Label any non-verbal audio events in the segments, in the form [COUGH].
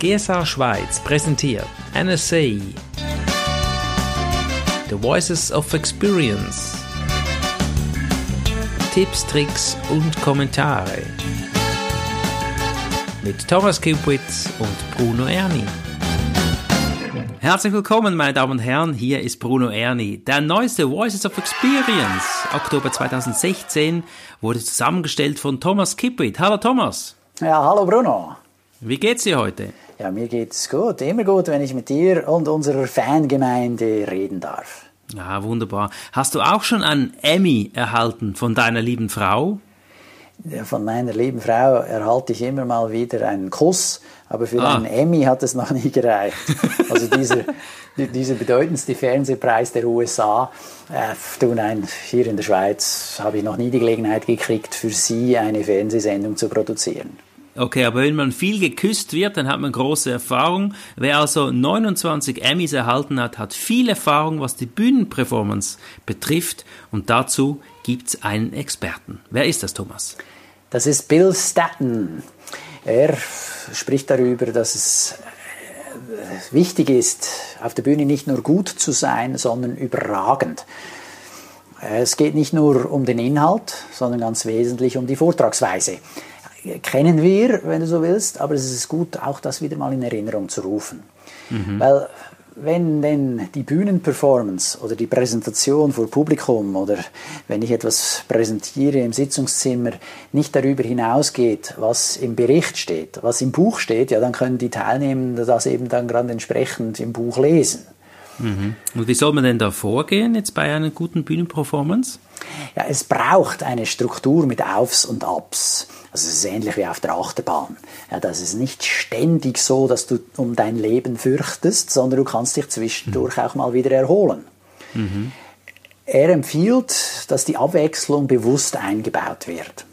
GSA Schweiz präsentiert NSA The Voices of Experience Tipps, Tricks und Kommentare mit Thomas Kupitz und Bruno Erni. Herzlich willkommen, meine Damen und Herren, hier ist Bruno Erni. Der neueste Voices of Experience, Oktober 2016, wurde zusammengestellt von Thomas Kipwit. Hallo Thomas. Ja, hallo Bruno. Wie geht's dir heute? Ja, mir geht's gut. Immer gut, wenn ich mit dir und unserer Fangemeinde reden darf. Ja, wunderbar. Hast du auch schon einen Emmy erhalten von deiner lieben Frau? Von meiner lieben Frau erhalte ich immer mal wieder einen Kuss, aber für ah. einen Emmy hat es noch nie gereicht. Also dieser, [LAUGHS] dieser bedeutendste Fernsehpreis der USA, äh, du nein, hier in der Schweiz habe ich noch nie die Gelegenheit gekriegt, für sie eine Fernsehsendung zu produzieren. Okay, aber wenn man viel geküsst wird, dann hat man große Erfahrung. Wer also 29 Emmys erhalten hat, hat viel Erfahrung, was die Bühnenperformance betrifft. Und dazu gibt's einen Experten. Wer ist das, Thomas? Das ist Bill Staton. Er spricht darüber, dass es äh, wichtig ist, auf der Bühne nicht nur gut zu sein, sondern überragend. Es geht nicht nur um den Inhalt, sondern ganz wesentlich um die Vortragsweise kennen wir, wenn du so willst, aber es ist gut, auch das wieder mal in Erinnerung zu rufen. Mhm. Weil wenn denn die Bühnenperformance oder die Präsentation vor Publikum oder wenn ich etwas präsentiere im Sitzungszimmer nicht darüber hinausgeht, was im Bericht steht, was im Buch steht, ja, dann können die Teilnehmenden das eben dann gerade entsprechend im Buch lesen. Mhm. Und wie soll man denn da vorgehen jetzt bei einer guten Bühnenperformance? Ja, es braucht eine Struktur mit Aufs und Abs. Also es ist ähnlich wie auf der Achterbahn. Ja, das ist nicht ständig so, dass du um dein Leben fürchtest, sondern du kannst dich zwischendurch mhm. auch mal wieder erholen. Mhm. Er empfiehlt, dass die Abwechslung bewusst eingebaut wird.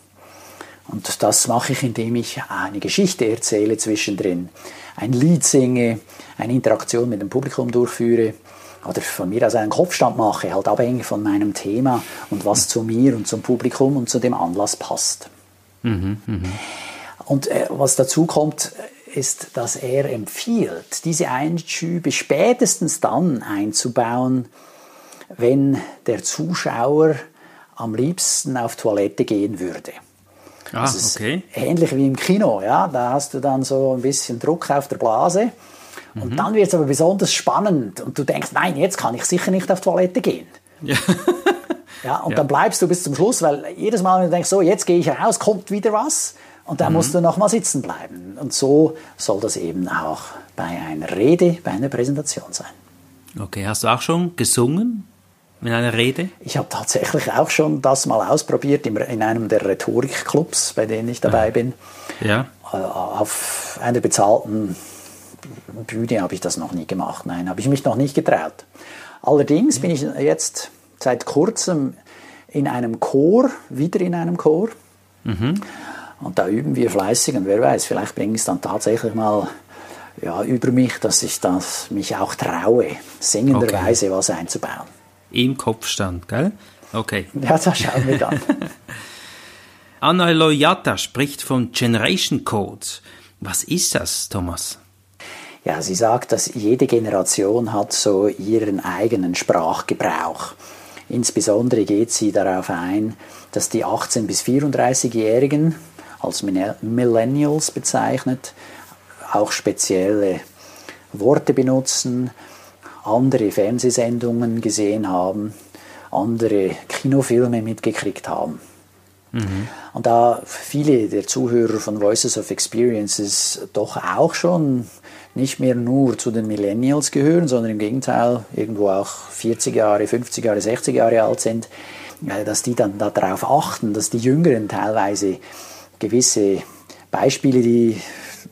Und das mache ich, indem ich eine Geschichte erzähle zwischendrin, ein Lied singe, eine Interaktion mit dem Publikum durchführe oder von mir aus einen Kopfstand mache, halt abhängig von meinem Thema und was zu mir und zum Publikum und zu dem Anlass passt. Mhm, mh. Und äh, was dazu kommt, ist, dass er empfiehlt, diese Einschübe spätestens dann einzubauen, wenn der Zuschauer am liebsten auf Toilette gehen würde. Ah, okay. Ähnlich wie im Kino, ja. Da hast du dann so ein bisschen Druck auf der Blase. Und mhm. dann wird es aber besonders spannend und du denkst, nein, jetzt kann ich sicher nicht auf Toilette gehen. Ja. ja und ja. dann bleibst du bis zum Schluss, weil jedes Mal, wenn du denkst, so, jetzt gehe ich raus, kommt wieder was und dann mhm. musst du nochmal sitzen bleiben. Und so soll das eben auch bei einer Rede, bei einer Präsentation sein. Okay, hast du auch schon gesungen? in einer Rede? Ich habe tatsächlich auch schon das mal ausprobiert in einem der Rhetorikclubs, bei denen ich dabei ah. bin. Ja. Äh, auf einer bezahlten Bühne habe ich das noch nie gemacht. Nein, habe ich mich noch nicht getraut. Allerdings bin ich jetzt seit kurzem in einem Chor, wieder in einem Chor. Mhm. Und da üben wir fleißig und wer weiß, vielleicht bringe ich es dann tatsächlich mal ja, über mich, dass ich das mich auch traue, singenderweise okay. was einzubauen. Im Kopfstand, gell? Okay. Ja, das schauen wir dann. [LAUGHS] Anna Loyata spricht von Generation Code. Was ist das, Thomas? Ja, sie sagt, dass jede Generation hat so ihren eigenen Sprachgebrauch. Insbesondere geht sie darauf ein, dass die 18- bis 34-Jährigen, als Millennials bezeichnet, auch spezielle Worte benutzen, andere Fernsehsendungen gesehen haben, andere Kinofilme mitgekriegt haben. Mhm. Und da viele der Zuhörer von Voices of Experiences doch auch schon nicht mehr nur zu den Millennials gehören, sondern im Gegenteil irgendwo auch 40 Jahre, 50 Jahre, 60 Jahre alt sind, äh, dass die dann darauf achten, dass die Jüngeren teilweise gewisse Beispiele, die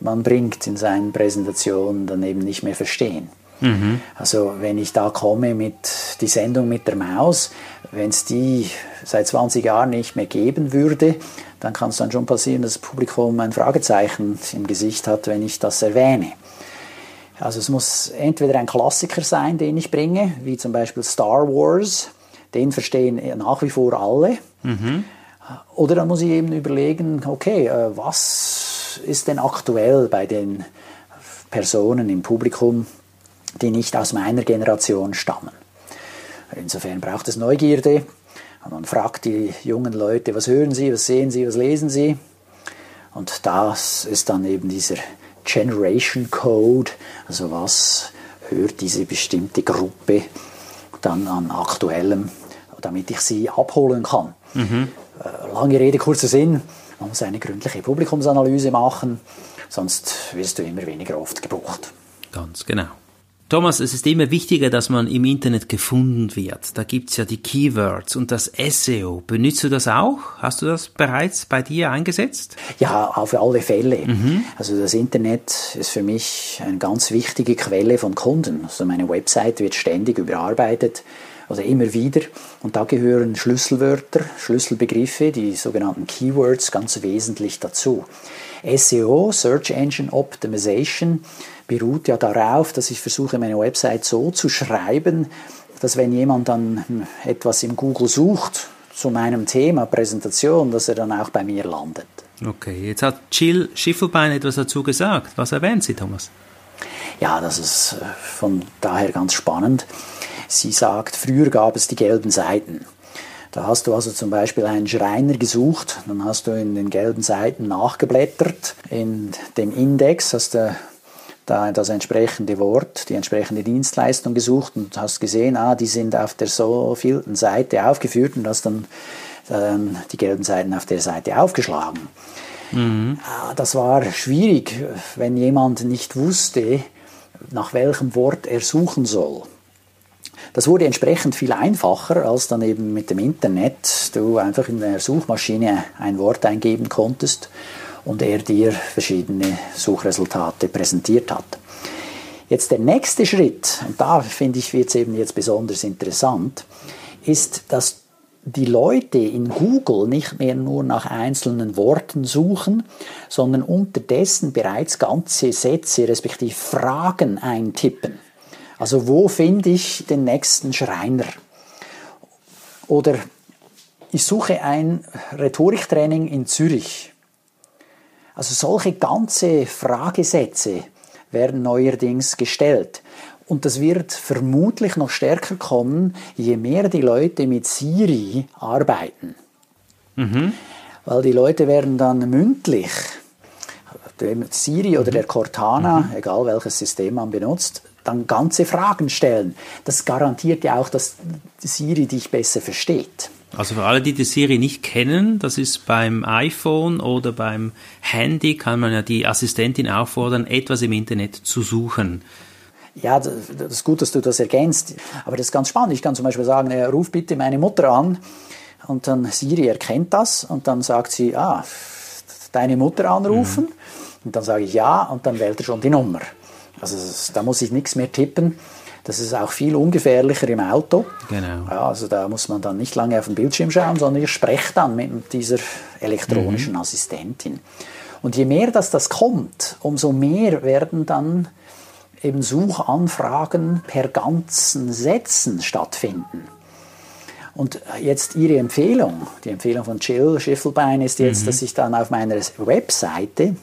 man bringt in seinen Präsentationen, dann eben nicht mehr verstehen. Mhm. Also wenn ich da komme mit die Sendung mit der Maus, wenn es die seit 20 Jahren nicht mehr geben würde, dann kann es dann schon passieren, dass das Publikum ein Fragezeichen im Gesicht hat, wenn ich das erwähne. Also es muss entweder ein Klassiker sein, den ich bringe, wie zum Beispiel Star Wars, den verstehen nach wie vor alle. Mhm. Oder dann muss ich eben überlegen, okay, äh, was ist denn aktuell bei den Personen im Publikum, die nicht aus meiner Generation stammen. Insofern braucht es Neugierde. Man fragt die jungen Leute, was hören sie, was sehen sie, was lesen sie. Und das ist dann eben dieser Generation Code, also was hört diese bestimmte Gruppe dann an aktuellem, damit ich sie abholen kann. Mhm. Lange Rede, kurzer Sinn, man muss eine gründliche Publikumsanalyse machen, sonst wirst du immer weniger oft gebucht. Ganz genau. Thomas, es ist immer wichtiger, dass man im Internet gefunden wird. Da gibt's ja die Keywords und das SEO. Benutzt du das auch? Hast du das bereits bei dir eingesetzt? Ja, auf alle Fälle. Mhm. Also das Internet ist für mich eine ganz wichtige Quelle von Kunden. Also meine Website wird ständig überarbeitet oder immer wieder. Und da gehören Schlüsselwörter, Schlüsselbegriffe, die sogenannten Keywords ganz wesentlich dazu. SEO, Search Engine Optimization, beruht ja darauf, dass ich versuche, meine Website so zu schreiben, dass wenn jemand dann etwas im Google sucht zu meinem Thema Präsentation, dass er dann auch bei mir landet. Okay, jetzt hat Jill Schiffelbein etwas dazu gesagt. Was erwähnt sie, Thomas? Ja, das ist äh, von daher ganz spannend. Sie sagt, früher gab es die gelben Seiten. Da hast du also zum Beispiel einen Schreiner gesucht, dann hast du in den gelben Seiten nachgeblättert, in dem Index hast du da das entsprechende Wort, die entsprechende Dienstleistung gesucht und hast gesehen, ah, die sind auf der so vielten Seite aufgeführt und hast dann ähm, die gelben Seiten auf der Seite aufgeschlagen. Mhm. Ah, das war schwierig, wenn jemand nicht wusste, nach welchem Wort er suchen soll. Das wurde entsprechend viel einfacher, als dann eben mit dem Internet du einfach in der Suchmaschine ein Wort eingeben konntest und er dir verschiedene Suchresultate präsentiert hat. Jetzt der nächste Schritt, und da finde ich es eben jetzt besonders interessant, ist, dass die Leute in Google nicht mehr nur nach einzelnen Worten suchen, sondern unterdessen bereits ganze Sätze respektive Fragen eintippen. Also wo finde ich den nächsten Schreiner? Oder ich suche ein Rhetoriktraining in Zürich. Also solche ganze Fragesätze werden neuerdings gestellt. Und das wird vermutlich noch stärker kommen, je mehr die Leute mit Siri arbeiten. Mhm. Weil die Leute werden dann mündlich, dem Siri oder der Cortana, mhm. egal welches System man benutzt, dann ganze Fragen stellen. Das garantiert ja auch, dass Siri dich besser versteht. Also für alle, die die Siri nicht kennen, das ist beim iPhone oder beim Handy, kann man ja die Assistentin auffordern, etwas im Internet zu suchen. Ja, das ist gut, dass du das ergänzt. Aber das ist ganz spannend. Ich kann zum Beispiel sagen, äh, ruf bitte meine Mutter an. Und dann Siri erkennt das und dann sagt sie, ah, deine Mutter anrufen. Mhm. Und dann sage ich ja und dann wählt er schon die Nummer. Also da muss ich nichts mehr tippen. Das ist auch viel ungefährlicher im Auto. Genau. Ja, also da muss man dann nicht lange auf den Bildschirm schauen, sondern ich spreche dann mit dieser elektronischen mhm. Assistentin. Und je mehr dass das kommt, umso mehr werden dann eben Suchanfragen per ganzen Sätzen stattfinden. Und jetzt Ihre Empfehlung, die Empfehlung von Jill Schiffelbein ist jetzt, mhm. dass ich dann auf meiner Webseite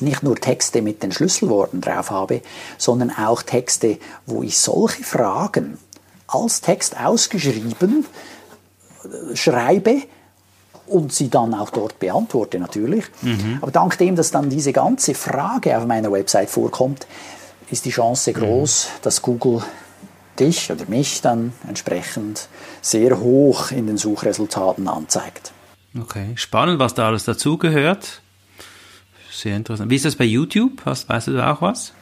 nicht nur Texte mit den Schlüsselworten drauf habe, sondern auch Texte, wo ich solche Fragen als Text ausgeschrieben äh, schreibe und sie dann auch dort beantworte natürlich. Mhm. Aber dank dem, dass dann diese ganze Frage auf meiner Website vorkommt, ist die Chance groß, mhm. dass Google dich oder mich dann entsprechend sehr hoch in den Suchresultaten anzeigt. Okay, spannend, was da alles dazugehört. Sehr interessant. Wie ist das bei YouTube? Hast, weißt du auch was?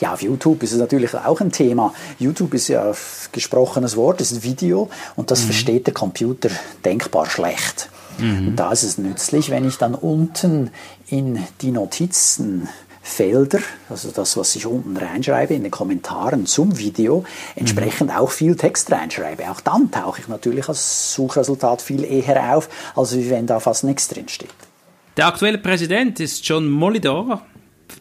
Ja, auf YouTube ist es natürlich auch ein Thema. YouTube ist ja ein gesprochenes Wort, ist ein Video und das mhm. versteht der Computer denkbar schlecht. Mhm. Und da ist es nützlich, wenn ich dann unten in die Notizenfelder, also das, was ich unten reinschreibe, in den Kommentaren zum Video, entsprechend mhm. auch viel Text reinschreibe. Auch dann tauche ich natürlich als Suchresultat viel eher auf, als wenn da fast nichts drinsteht. Der aktuelle Präsident ist John Molidor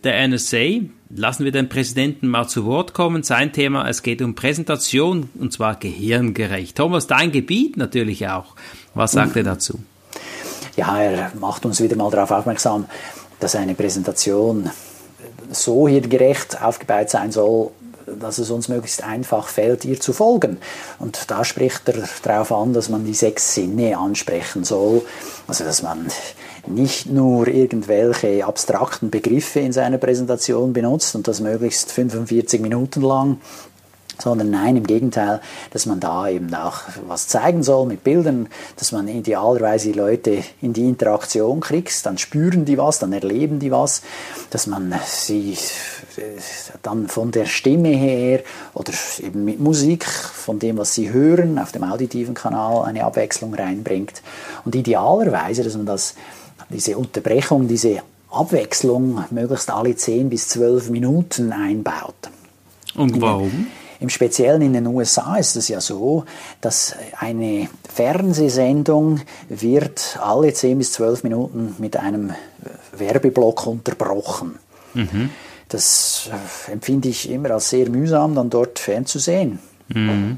der NSA. Lassen wir den Präsidenten mal zu Wort kommen. Sein Thema, es geht um Präsentation und zwar gehirngerecht. Thomas, dein Gebiet natürlich auch. Was sagt er dazu? Ja, er macht uns wieder mal darauf aufmerksam, dass eine Präsentation so hier gerecht aufgebaut sein soll, dass es uns möglichst einfach fällt, ihr zu folgen. Und da spricht er darauf an, dass man die sechs Sinne ansprechen soll. Also, dass man nicht nur irgendwelche abstrakten Begriffe in seiner Präsentation benutzt und das möglichst 45 Minuten lang, sondern nein, im Gegenteil, dass man da eben auch was zeigen soll mit Bildern, dass man idealerweise die Leute in die Interaktion kriegt, dann spüren die was, dann erleben die was, dass man sie äh, dann von der Stimme her oder eben mit Musik, von dem, was sie hören, auf dem auditiven Kanal eine Abwechslung reinbringt. Und idealerweise, dass man das, diese Unterbrechung, diese Abwechslung möglichst alle 10 bis 12 Minuten einbaut. Und warum? Im Speziellen in den USA ist es ja so, dass eine Fernsehsendung wird alle 10 bis 12 Minuten mit einem Werbeblock unterbrochen. Mhm. Das äh, empfinde ich immer als sehr mühsam, dann dort fernzusehen. Mhm.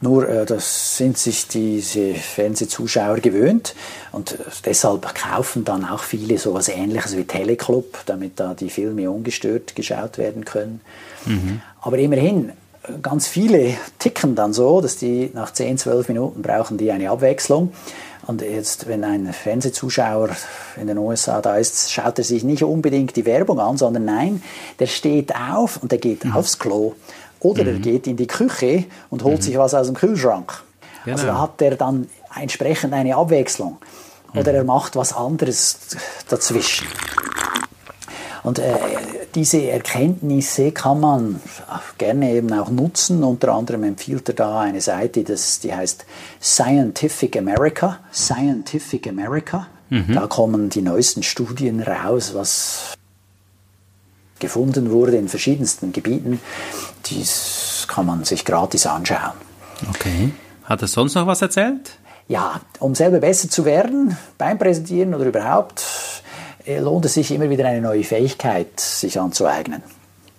Nur äh, das sind sich diese Fernsehzuschauer gewöhnt und äh, deshalb kaufen dann auch viele so etwas ähnliches wie Teleclub, damit da die Filme ungestört geschaut werden können. Mhm. Aber immerhin, ganz viele ticken dann so, dass die nach 10, 12 Minuten brauchen die eine Abwechslung. Und jetzt, wenn ein Fernsehzuschauer in den USA da ist, schaut er sich nicht unbedingt die Werbung an, sondern nein, der steht auf und der geht mhm. aufs Klo. Oder mhm. er geht in die Küche und holt mhm. sich was aus dem Kühlschrank. Genau. Also da hat er dann entsprechend eine Abwechslung. Oder mhm. er macht was anderes dazwischen. Und äh, diese Erkenntnisse kann man gerne eben auch nutzen. Unter anderem empfiehlt er da eine Seite, das, die heißt Scientific America. Scientific America. Mhm. Da kommen die neuesten Studien raus, was gefunden wurde in verschiedensten Gebieten. Dies kann man sich gratis anschauen. Okay. Hat er sonst noch was erzählt? Ja, um selber besser zu werden beim Präsentieren oder überhaupt, äh, lohnt es sich immer wieder eine neue Fähigkeit sich anzueignen.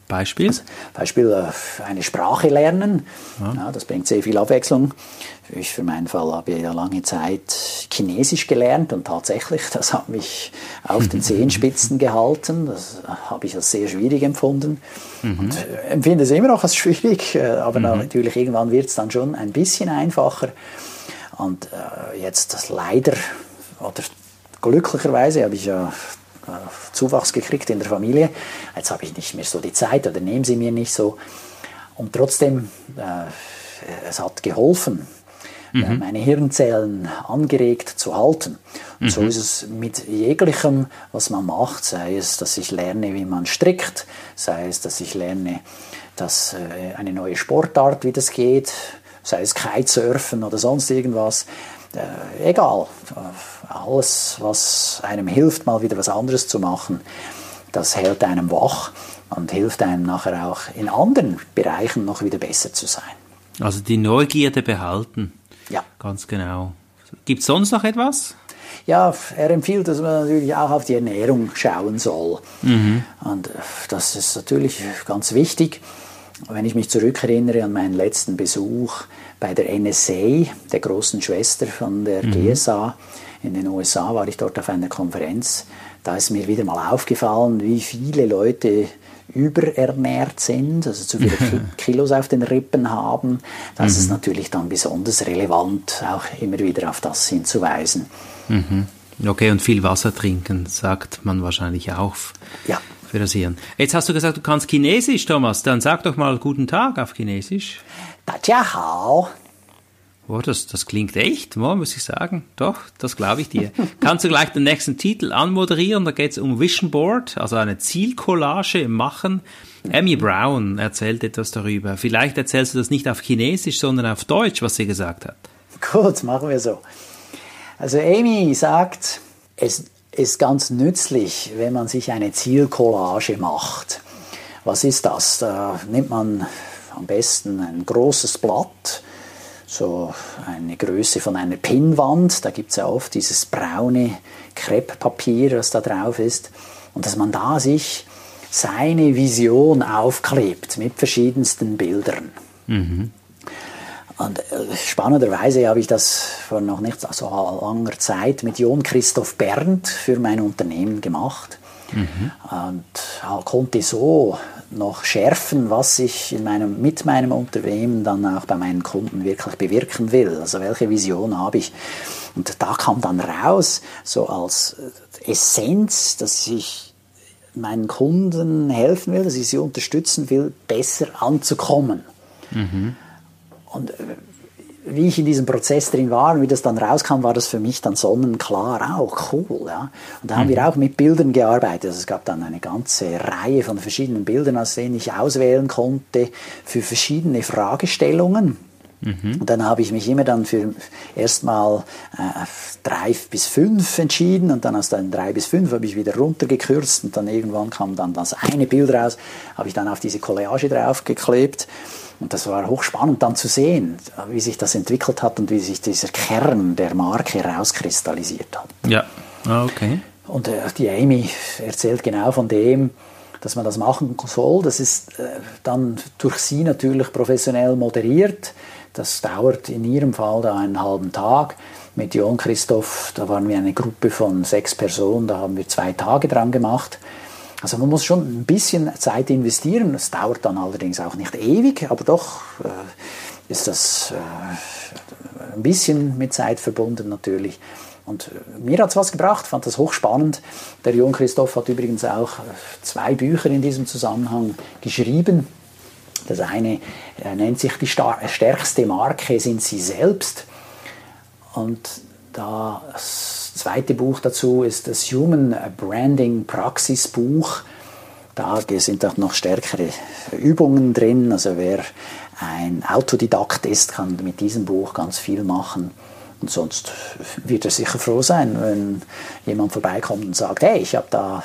Beispiel? Beispiel äh, eine Sprache lernen. Ja. ja. das bringt sehr viel Abwechslung. Ich für meinen Fall habe ja lange Zeit Chinesisch gelernt und tatsächlich, [LAUGHS] das hat mich auf den Zehenspitzen [LAUGHS] gehalten. Das habe ich als sehr schwierig empfunden mhm. und äh, empfinde es immer noch als [LAUGHS] schwierig, aber mhm. natürlich irgendwann wird es dann schon ein bisschen einfacher. Und äh, jetzt das leider oder glücklicherweise habe ich ja Zuwachs gekriegt in der Familie. Jetzt habe ich nicht mehr so die Zeit oder nehmen sie mir nicht so. Und trotzdem, äh, es hat geholfen, äh, mhm. meine Hirnzellen angeregt zu halten. Und mhm. so ist es mit jeglichem, was man macht, sei es, dass ich lerne, wie man strickt, sei es, dass ich lerne, dass äh, eine neue Sportart, wie das geht, sei es Kitesurfen oder sonst irgendwas. Äh, egal, alles, was einem hilft, mal wieder was anderes zu machen, das hält einem wach und hilft einem nachher auch in anderen Bereichen noch wieder besser zu sein. Also die Neugierde behalten. Ja. Ganz genau. Gibt es sonst noch etwas? Ja, er empfiehlt, dass man natürlich auch auf die Ernährung schauen soll. Mhm. Und das ist natürlich ganz wichtig. Wenn ich mich zurückerinnere an meinen letzten Besuch bei der NSA, der großen Schwester von der mhm. GSA, in den USA war ich dort auf einer Konferenz. Da ist mir wieder mal aufgefallen, wie viele Leute überernährt sind, also zu viele [LAUGHS] Kilos auf den Rippen haben. Das mhm. ist natürlich dann besonders relevant, auch immer wieder auf das hinzuweisen. Mhm. Okay, und viel Wasser trinken, sagt man wahrscheinlich auch. Ja Für das Hirn. Jetzt hast du gesagt, du kannst Chinesisch, Thomas. Dann sag doch mal Guten Tag auf Chinesisch. 大家好。Oh, das, das klingt echt, oh, muss ich sagen. Doch, das glaube ich dir. [LAUGHS] Kannst du gleich den nächsten Titel anmoderieren? Da geht es um Vision Board, also eine Zielcollage machen. Amy Brown erzählt etwas darüber. Vielleicht erzählst du das nicht auf Chinesisch, sondern auf Deutsch, was sie gesagt hat. [LAUGHS] Gut, machen wir so. Also Amy sagt, es ist ganz nützlich, wenn man sich eine Zielcollage macht. Was ist das? Da nimmt man am besten ein großes Blatt, so eine Größe von einer Pinnwand. Da gibt es ja oft dieses braune Krepppapier, was da drauf ist. Und dass man da sich seine Vision aufklebt mit verschiedensten Bildern. Mhm. Und äh, spannenderweise habe ich das vor noch nicht so langer Zeit mit John Christoph Berndt für mein Unternehmen gemacht. Mhm. Und konnte so noch schärfen, was ich in meinem, mit meinem Unternehmen dann auch bei meinen Kunden wirklich bewirken will. Also welche Vision habe ich? Und da kam dann raus, so als Essenz, dass ich meinen Kunden helfen will, dass ich sie unterstützen will, besser anzukommen. Mhm. Und äh, wie ich in diesem Prozess drin war und wie das dann rauskam, war das für mich dann sonnenklar auch cool. Ja? Und da haben mhm. wir auch mit Bildern gearbeitet. Also es gab dann eine ganze Reihe von verschiedenen Bildern, aus denen ich auswählen konnte für verschiedene Fragestellungen. Mhm. Und dann habe ich mich immer dann für erstmal äh, drei bis fünf entschieden und dann aus den drei bis fünf habe ich wieder runtergekürzt und dann irgendwann kam dann das eine Bild raus, habe ich dann auf diese Collage draufgeklebt und das war hochspannend dann zu sehen, wie sich das entwickelt hat und wie sich dieser Kern der Marke rauskristallisiert hat. Ja, ah, okay. Und äh, die Amy erzählt genau von dem, dass man das machen soll. Das ist äh, dann durch sie natürlich professionell moderiert. Das dauert in ihrem Fall da einen halben Tag. Mit Jon Christoph, da waren wir eine Gruppe von sechs Personen, da haben wir zwei Tage dran gemacht. Also man muss schon ein bisschen Zeit investieren. Es dauert dann allerdings auch nicht ewig, aber doch äh, ist das äh, ein bisschen mit Zeit verbunden natürlich. Und äh, mir hat es was gebracht, fand das hochspannend. Der Jon Christoph hat übrigens auch äh, zwei Bücher in diesem Zusammenhang geschrieben. Das eine äh, nennt sich die stärkste Marke sind sie selbst. Und das zweite Buch dazu ist das Human Branding Praxis Buch. Da sind auch noch stärkere Übungen drin. Also wer ein Autodidakt ist, kann mit diesem Buch ganz viel machen. Und sonst wird er sicher froh sein, wenn jemand vorbeikommt und sagt, hey, ich habe da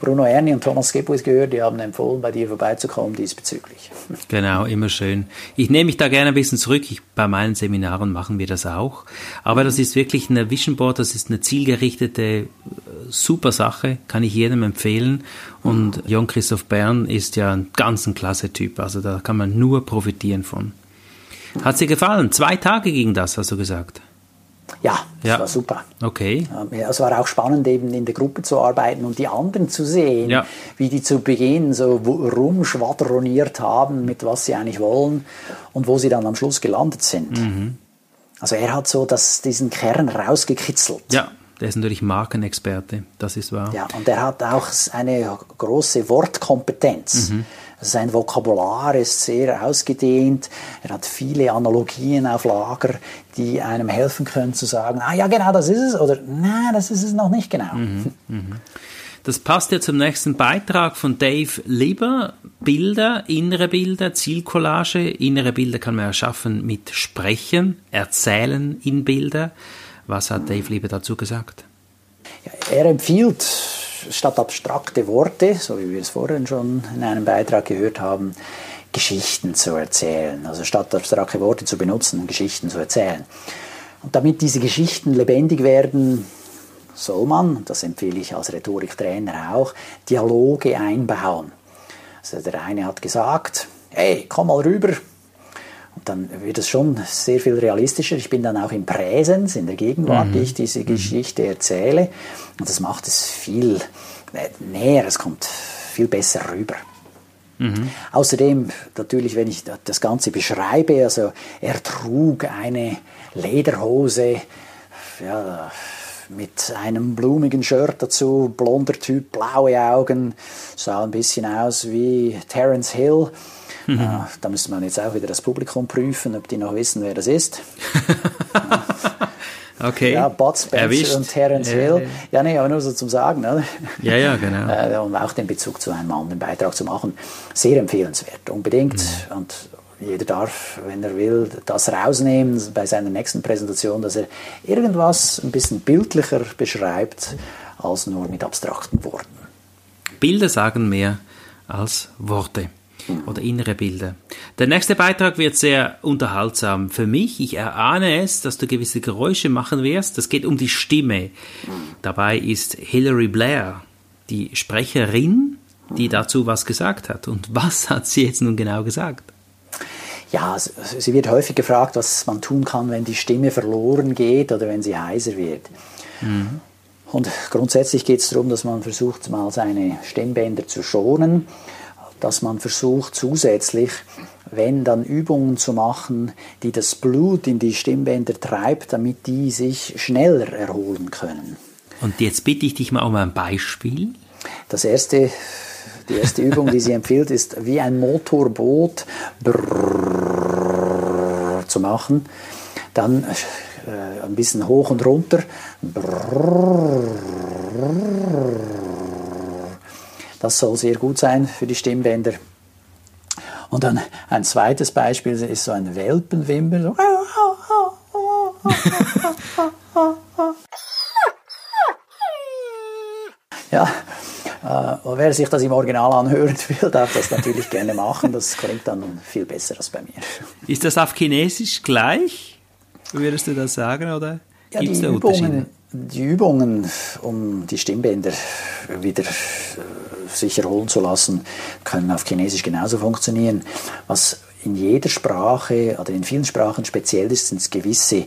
Bruno Erni und Thomas Gebuis gehört, die haben empfohlen, bei dir vorbeizukommen diesbezüglich. [LAUGHS] Genau, immer schön. Ich nehme mich da gerne ein bisschen zurück. Ich, bei meinen Seminaren machen wir das auch. Aber das ist wirklich eine Vision Board, das ist eine zielgerichtete, äh, super Sache, kann ich jedem empfehlen. Und Jon Christoph Bern ist ja ein ganz ein klasse Typ, also da kann man nur profitieren von. Hat dir gefallen? Zwei Tage ging das, hast du gesagt. Ja, das ja. war super. Okay. Es war auch spannend, eben in der Gruppe zu arbeiten und die anderen zu sehen, ja. wie die zu Beginn so rumschwadroniert haben, mit was sie eigentlich wollen und wo sie dann am Schluss gelandet sind. Mhm. Also er hat so das, diesen Kern rausgekitzelt. Ja, der ist natürlich Markenexperte, das ist wahr. Ja, und er hat auch eine große Wortkompetenz. Mhm. Sein Vokabular ist sehr ausgedehnt. Er hat viele Analogien auf Lager, die einem helfen können zu sagen, ah ja, genau, das ist es oder nein, das ist es noch nicht genau. Mhm, [LAUGHS] mh. Das passt ja zum nächsten Beitrag von Dave Lieber. Bilder, innere Bilder, Zielcollage. Innere Bilder kann man erschaffen mit Sprechen, Erzählen in Bilder. Was hat Dave Lieber dazu gesagt? Ja, er empfiehlt statt abstrakte Worte, so wie wir es vorhin schon in einem Beitrag gehört haben, Geschichten zu erzählen. Also statt abstrakte Worte zu benutzen, Geschichten zu erzählen. Und damit diese Geschichten lebendig werden, soll man, das empfehle ich als Rhetoriktrainer auch, Dialoge einbauen. Also der eine hat gesagt, hey, komm mal rüber, und dann wird es schon sehr viel realistischer. Ich bin dann auch im Präsens, in der Gegenwart, mhm. die ich diese mhm. Geschichte erzähle. Und das macht es viel näher, es kommt viel besser rüber. Mhm. Außerdem, natürlich, wenn ich das Ganze beschreibe, also er trug eine Lederhose, ja, mit einem blumigen Shirt dazu, blonder Typ, blaue Augen, sah ein bisschen aus wie Terence Hill. Mhm. Äh, da müsste man jetzt auch wieder das Publikum prüfen, ob die noch wissen, wer das ist. [LAUGHS] okay. Ja, Bud Spencer Erwischt. und Terence ja, Hill. Ja, nee, aber nur so zum Sagen. Oder? Ja, ja, genau. Äh, um auch den Bezug zu einem anderen Beitrag zu machen. Sehr empfehlenswert, unbedingt. Mhm. Und jeder darf, wenn er will, das rausnehmen bei seiner nächsten Präsentation, dass er irgendwas ein bisschen bildlicher beschreibt als nur mit abstrakten Worten. Bilder sagen mehr als Worte oder innere Bilder. Der nächste Beitrag wird sehr unterhaltsam für mich. Ich erahne es, dass du gewisse Geräusche machen wirst. Das geht um die Stimme. Dabei ist Hilary Blair die Sprecherin, die dazu was gesagt hat. Und was hat sie jetzt nun genau gesagt? Ja, sie wird häufig gefragt, was man tun kann, wenn die Stimme verloren geht oder wenn sie heiser wird. Mhm. Und grundsätzlich geht es darum, dass man versucht, mal seine Stimmbänder zu schonen, dass man versucht zusätzlich, wenn dann Übungen zu machen, die das Blut in die Stimmbänder treibt, damit die sich schneller erholen können. Und jetzt bitte ich dich mal um ein Beispiel. Das erste, die erste Übung, die sie [LAUGHS] empfiehlt, ist wie ein Motorboot zu machen. Dann äh, ein bisschen hoch und runter. Das soll sehr gut sein für die Stimmbänder. Und dann ein zweites Beispiel ist so ein Welpenwimper. So. ja, äh, wer sich das im Original anhören will, darf das natürlich gerne machen. Das klingt dann viel besser als bei mir. Ist das auf Chinesisch gleich? Würdest du das sagen, oder? Ja, die, Übungen, die Übungen, um die Stimmbänder wieder äh, sich erholen zu lassen, können auf Chinesisch genauso funktionieren. Was in jeder Sprache oder in vielen Sprachen speziell ist, sind gewisse äh,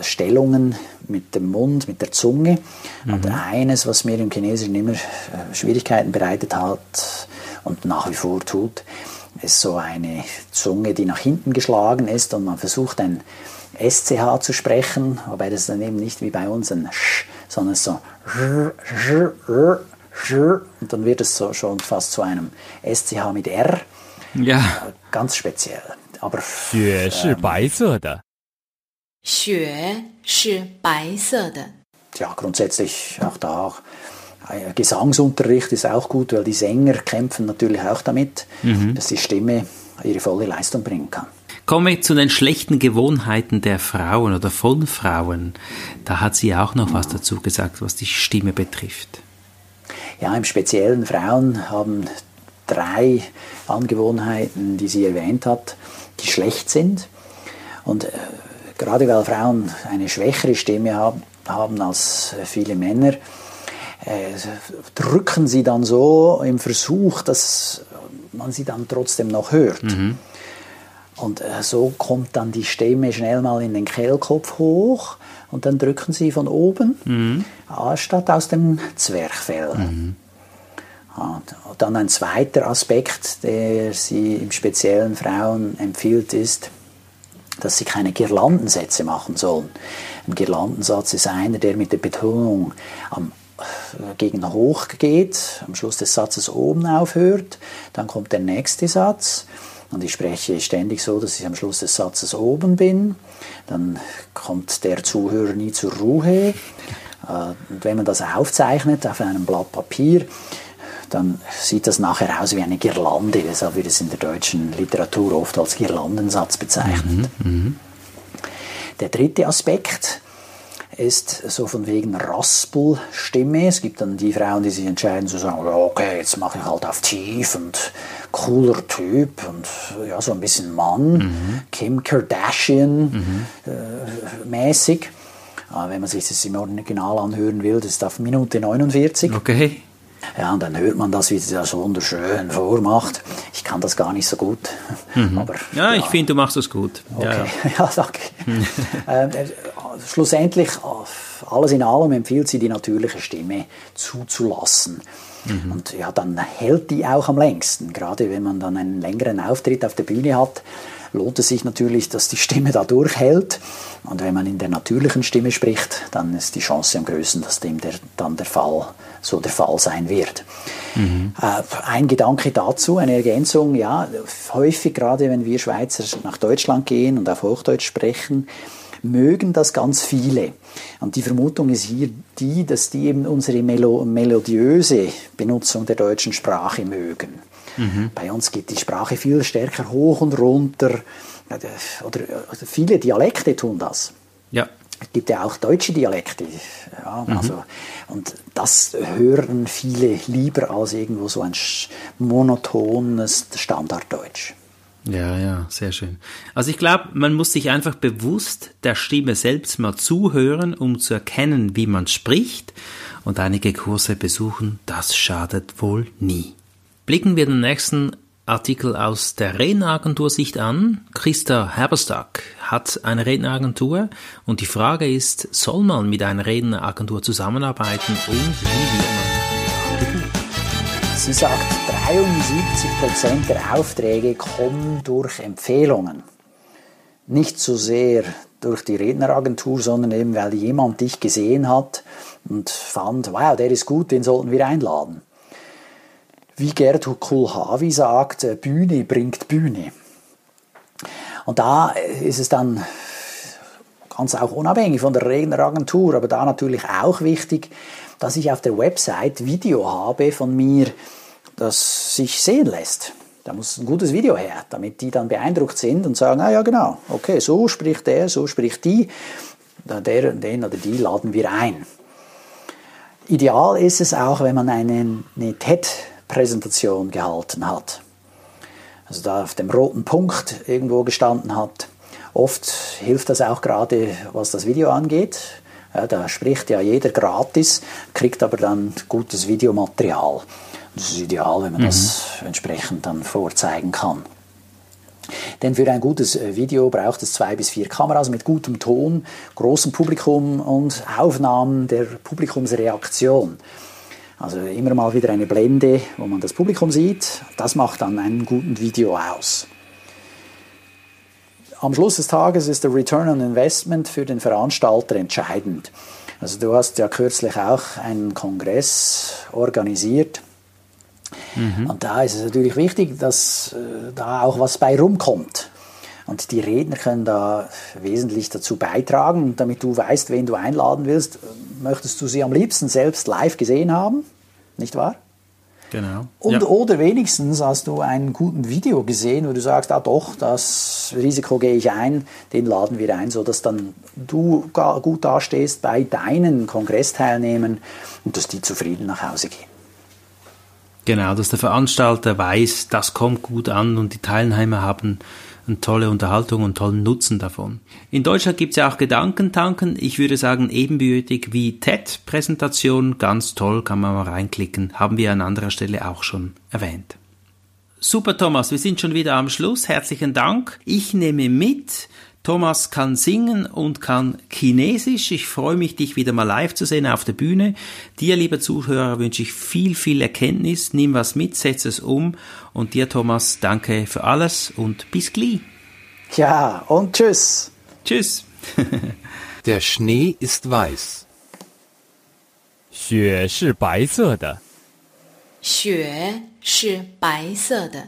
Stellungen mit dem Mund, mit der Zunge. Mhm. Und eines, was mir im Chinesischen immer äh, Schwierigkeiten bereitet hat und nach wie vor tut, ist so eine Zunge, die nach hinten geschlagen ist und man versucht ein SCH zu sprechen, wobei das dann eben nicht wie bei uns ein Sch, sondern so und dann wird es so schon fast zu einem SCH mit R. Ja. Ganz speziell. Aber 雪是白色的。雪是白色的。Ja, grundsätzlich auch da Gesangsunterricht ist auch gut, weil die Sänger kämpfen natürlich auch damit, mhm. dass die Stimme ihre volle Leistung bringen kann. Kommen wir zu den schlechten Gewohnheiten der Frauen oder von Frauen. Da hat sie auch noch was dazu gesagt, was die Stimme betrifft. Ja, im Speziellen Frauen haben drei Angewohnheiten, die sie erwähnt hat, die schlecht sind. Und äh, gerade weil Frauen eine schwächere Stimme haben, haben als viele Männer, äh, drücken sie dann so im Versuch, dass man sie dann trotzdem noch hört. Mhm. Und äh, so kommt dann die Stimme schnell mal in den Kehlkopf hoch und dann drücken sie von oben, mhm. anstatt aus dem Zwerchfell. Mhm. Und dann ein zweiter Aspekt, der sie im speziellen Frauen empfiehlt, ist, dass sie keine Girlandensätze machen sollen. Ein Girlandensatz ist einer, der mit der Betonung am gegen hoch geht, am Schluss des Satzes oben aufhört, dann kommt der nächste Satz und ich spreche ständig so, dass ich am Schluss des Satzes oben bin, dann kommt der Zuhörer nie zur Ruhe. Äh, und wenn man das aufzeichnet auf einem Blatt Papier, dann sieht das nachher aus wie eine Girlande. Deshalb wird es in der deutschen Literatur oft als Girlandensatz bezeichnet. Mhm, mh. Der dritte Aspekt ist so von wegen Raspelstimme. Es gibt dann die Frauen, die sich entscheiden zu sagen, okay, jetzt mache ich halt auf tief und cooler Typ und ja, so ein bisschen Mann, mhm. Kim Kardashian mhm. äh, mäßig. Aber wenn man sich das im Original anhören will, das ist auf Minute 49. Okay. Ja, und dann hört man das, wie sie das wunderschön vormacht. Ich kann das gar nicht so gut. Mhm. Aber, ja, ja, ich finde, du machst das gut. Okay, ja, [LAUGHS] ja danke. ähm, äh, schlussendlich, alles in allem empfiehlt sie, die natürliche Stimme zuzulassen. Mhm. Und ja, dann hält die auch am längsten. Gerade wenn man dann einen längeren Auftritt auf der Bühne hat, lohnt es sich natürlich, dass die Stimme da durchhält. Und wenn man in der natürlichen Stimme spricht, dann ist die Chance am größten, dass dem der, dann der Fall so der Fall sein wird. Mhm. Äh, ein Gedanke dazu, eine Ergänzung, ja, häufig gerade wenn wir Schweizer nach Deutschland gehen und auf Hochdeutsch sprechen, mögen das ganz viele. Und die Vermutung ist hier die, dass die eben unsere melo melodiöse Benutzung der deutschen Sprache mögen. Mhm. Bei uns geht die Sprache viel stärker hoch und runter. Oder, oder viele Dialekte tun das. Ja. Es gibt ja auch deutsche Dialekte. Ja, mhm. also, und das hören viele lieber als irgendwo so ein monotones Standarddeutsch. Ja, ja, sehr schön. Also ich glaube, man muss sich einfach bewusst der Stimme selbst mal zuhören, um zu erkennen, wie man spricht und einige Kurse besuchen, das schadet wohl nie. Blicken wir den nächsten Artikel aus der Redneragentur Sicht an. Christa Herberstack hat eine Redneragentur und die Frage ist, soll man mit einer Redneragentur zusammenarbeiten und wie wird man Sie sagt, 73% der Aufträge kommen durch Empfehlungen. Nicht so sehr durch die Redneragentur, sondern eben, weil jemand dich gesehen hat und fand, wow, der ist gut, den sollten wir einladen. Wie Gerd Kulhavi sagt, äh, Bühne bringt Bühne. Und da ist es dann ganz auch unabhängig von der Redneragentur, aber da natürlich auch wichtig, dass ich auf der Website Video habe von mir, das sich sehen lässt. Da muss ein gutes Video her, damit die dann beeindruckt sind und sagen, ah ja genau, okay, so spricht der, so spricht die, der, den oder die laden wir ein. Ideal ist es auch, wenn man eine, eine TED-Präsentation gehalten hat. Also da auf dem roten Punkt irgendwo gestanden hat. Oft hilft das auch gerade, was das Video angeht. Ja, da spricht ja jeder gratis, kriegt aber dann gutes Videomaterial. Das ist ideal, wenn man mhm. das entsprechend dann vorzeigen kann. Denn für ein gutes äh, Video braucht es zwei bis vier Kameras mit gutem Ton, großem Publikum und Aufnahmen der Publikumsreaktion. Also immer mal wieder eine Blende, wo man das Publikum sieht. Das macht dann einen guten Video aus. Am Schluss des Tages ist der Return on Investment für den Veranstalter entscheidend. Also du hast ja kürzlich auch einen Kongress organisiert Mhm. Und da ist es natürlich wichtig, dass äh, da auch was bei rumkommt. Und die Redner können da wesentlich dazu beitragen, damit du weißt, wen du einladen willst. Möchtest du sie am liebsten selbst live gesehen haben, nicht wahr? Genau. Und, ja. Oder wenigstens hast du einen guten Video gesehen, wo du sagst, ah doch, das Risiko gehe ich ein, den laden wir ein, sodass dann du gut dastehst bei deinen Kongressteilnehmern und dass die zufrieden nach Hause gehen. Genau, dass der Veranstalter weiß, das kommt gut an und die Teilnehmer haben eine tolle Unterhaltung und tollen Nutzen davon. In Deutschland gibt es ja auch Gedankentanken, ich würde sagen ebenbürtig wie TED-Präsentation, ganz toll, kann man mal reinklicken, haben wir an anderer Stelle auch schon erwähnt. Super Thomas, wir sind schon wieder am Schluss, herzlichen Dank. Ich nehme mit, Thomas kann singen und kann Chinesisch. Ich freue mich, dich wieder mal live zu sehen auf der Bühne. Dir, lieber Zuhörer, wünsche ich viel, viel Erkenntnis. Nimm was mit, setz es um. Und dir, Thomas, danke für alles und bis gleich. Ja, und tschüss. Tschüss. [LAUGHS] Der Schnee ist weiß. 雪是白色的。雪是白色的。